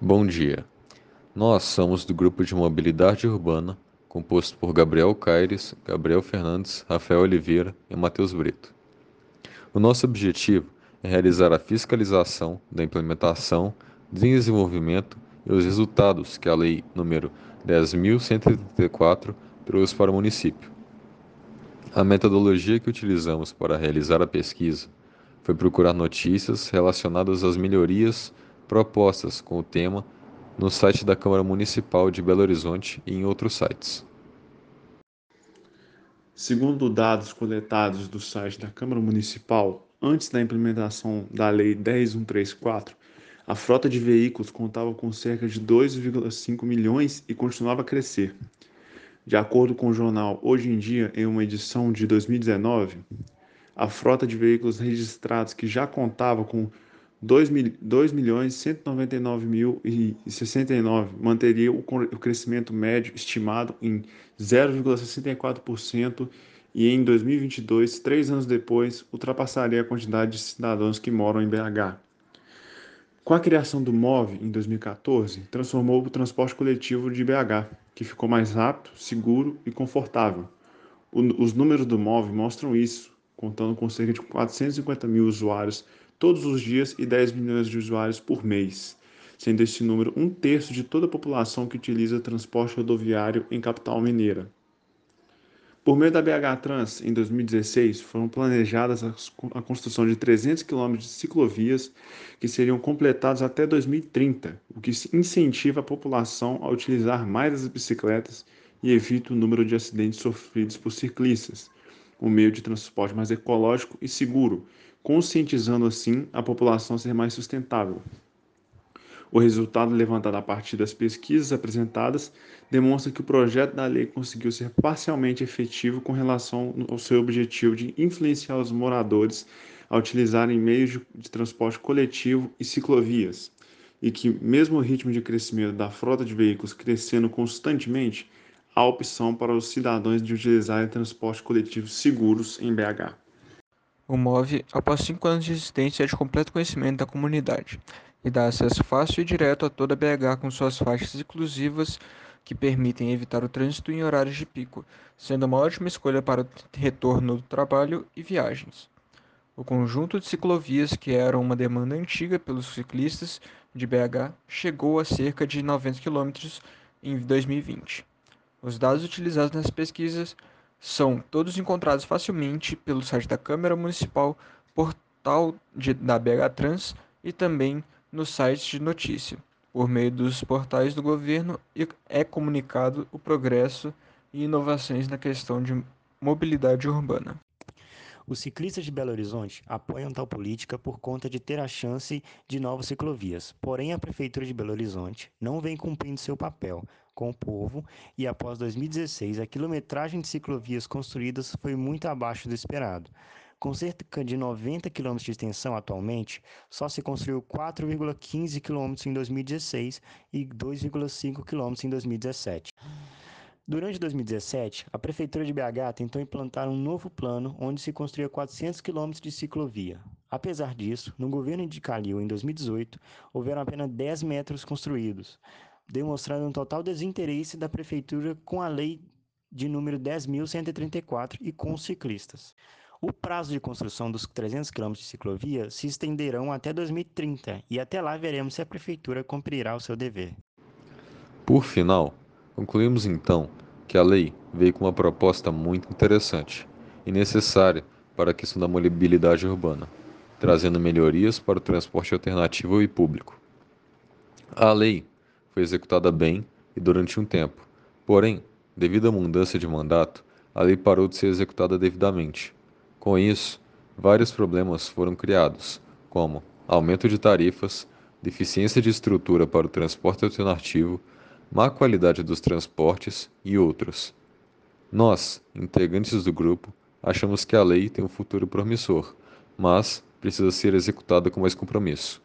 Bom dia. Nós somos do grupo de mobilidade urbana, composto por Gabriel Caires, Gabriel Fernandes, Rafael Oliveira e Matheus Brito. O nosso objetivo é realizar a fiscalização da implementação, desenvolvimento e os resultados que a Lei nº 10.134 trouxe para o município. A metodologia que utilizamos para realizar a pesquisa foi procurar notícias relacionadas às melhorias propostas com o tema no site da Câmara Municipal de Belo Horizonte e em outros sites. Segundo dados coletados do site da Câmara Municipal, antes da implementação da Lei 10134, a frota de veículos contava com cerca de 2,5 milhões e continuava a crescer. De acordo com o jornal Hoje em Dia, em uma edição de 2019, a frota de veículos registrados que já contava com 2 milhões 199 mil 69 manteria o crescimento médio estimado em 0,64% e em 2022, três anos depois, ultrapassaria a quantidade de cidadãos que moram em BH. Com a criação do MOV em 2014, transformou o transporte coletivo de BH, que ficou mais rápido, seguro e confortável. O, os números do MOV mostram isso, contando com cerca de 450 mil usuários todos os dias e 10 milhões de usuários por mês, sendo esse número um terço de toda a população que utiliza transporte rodoviário em capital mineira. Por meio da BH Trans, em 2016, foram planejadas a construção de 300 km de ciclovias que seriam completados até 2030, o que incentiva a população a utilizar mais as bicicletas e evita o número de acidentes sofridos por ciclistas, um meio de transporte mais ecológico e seguro, conscientizando assim a população a ser mais sustentável. O resultado levantado a partir das pesquisas apresentadas demonstra que o projeto da lei conseguiu ser parcialmente efetivo com relação ao seu objetivo de influenciar os moradores a utilizarem meios de transporte coletivo e ciclovias, e que, mesmo o ritmo de crescimento da frota de veículos crescendo constantemente, há opção para os cidadãos de utilizarem transporte coletivo seguros em BH. O MOVE, após cinco anos de existência, é de completo conhecimento da comunidade e dá acesso fácil e direto a toda a BH com suas faixas exclusivas que permitem evitar o trânsito em horários de pico, sendo uma ótima escolha para o retorno do trabalho e viagens. O conjunto de ciclovias, que era uma demanda antiga pelos ciclistas de BH, chegou a cerca de 90 km em 2020. Os dados utilizados nas pesquisas são todos encontrados facilmente pelo site da Câmara Municipal, portal de, da BH Trans e também no site de notícia. Por meio dos portais do governo é comunicado o progresso e inovações na questão de mobilidade urbana. Os ciclistas de Belo Horizonte apoiam tal política por conta de ter a chance de novas ciclovias. Porém, a Prefeitura de Belo Horizonte não vem cumprindo seu papel com o povo e, após 2016, a quilometragem de ciclovias construídas foi muito abaixo do esperado. Com cerca de 90 km de extensão atualmente, só se construiu 4,15 km em 2016 e 2,5 km em 2017. Durante 2017, a Prefeitura de BH tentou implantar um novo plano onde se construía 400 km de ciclovia. Apesar disso, no governo de Calil, em 2018, houveram apenas 10 metros construídos, demonstrando um total desinteresse da Prefeitura com a lei de número 10.134 e com os ciclistas. O prazo de construção dos 300 km de ciclovia se estenderão até 2030 e até lá veremos se a Prefeitura cumprirá o seu dever. Por final, Concluímos então que a lei veio com uma proposta muito interessante e necessária para a questão da mobilidade urbana, trazendo melhorias para o transporte alternativo e público. A lei foi executada bem e durante um tempo, porém, devido à mudança de mandato, a lei parou de ser executada devidamente. Com isso, vários problemas foram criados, como aumento de tarifas, deficiência de estrutura para o transporte alternativo, má qualidade dos transportes e outros. Nós, integrantes do grupo, achamos que a lei tem um futuro promissor, mas precisa ser executada com mais compromisso.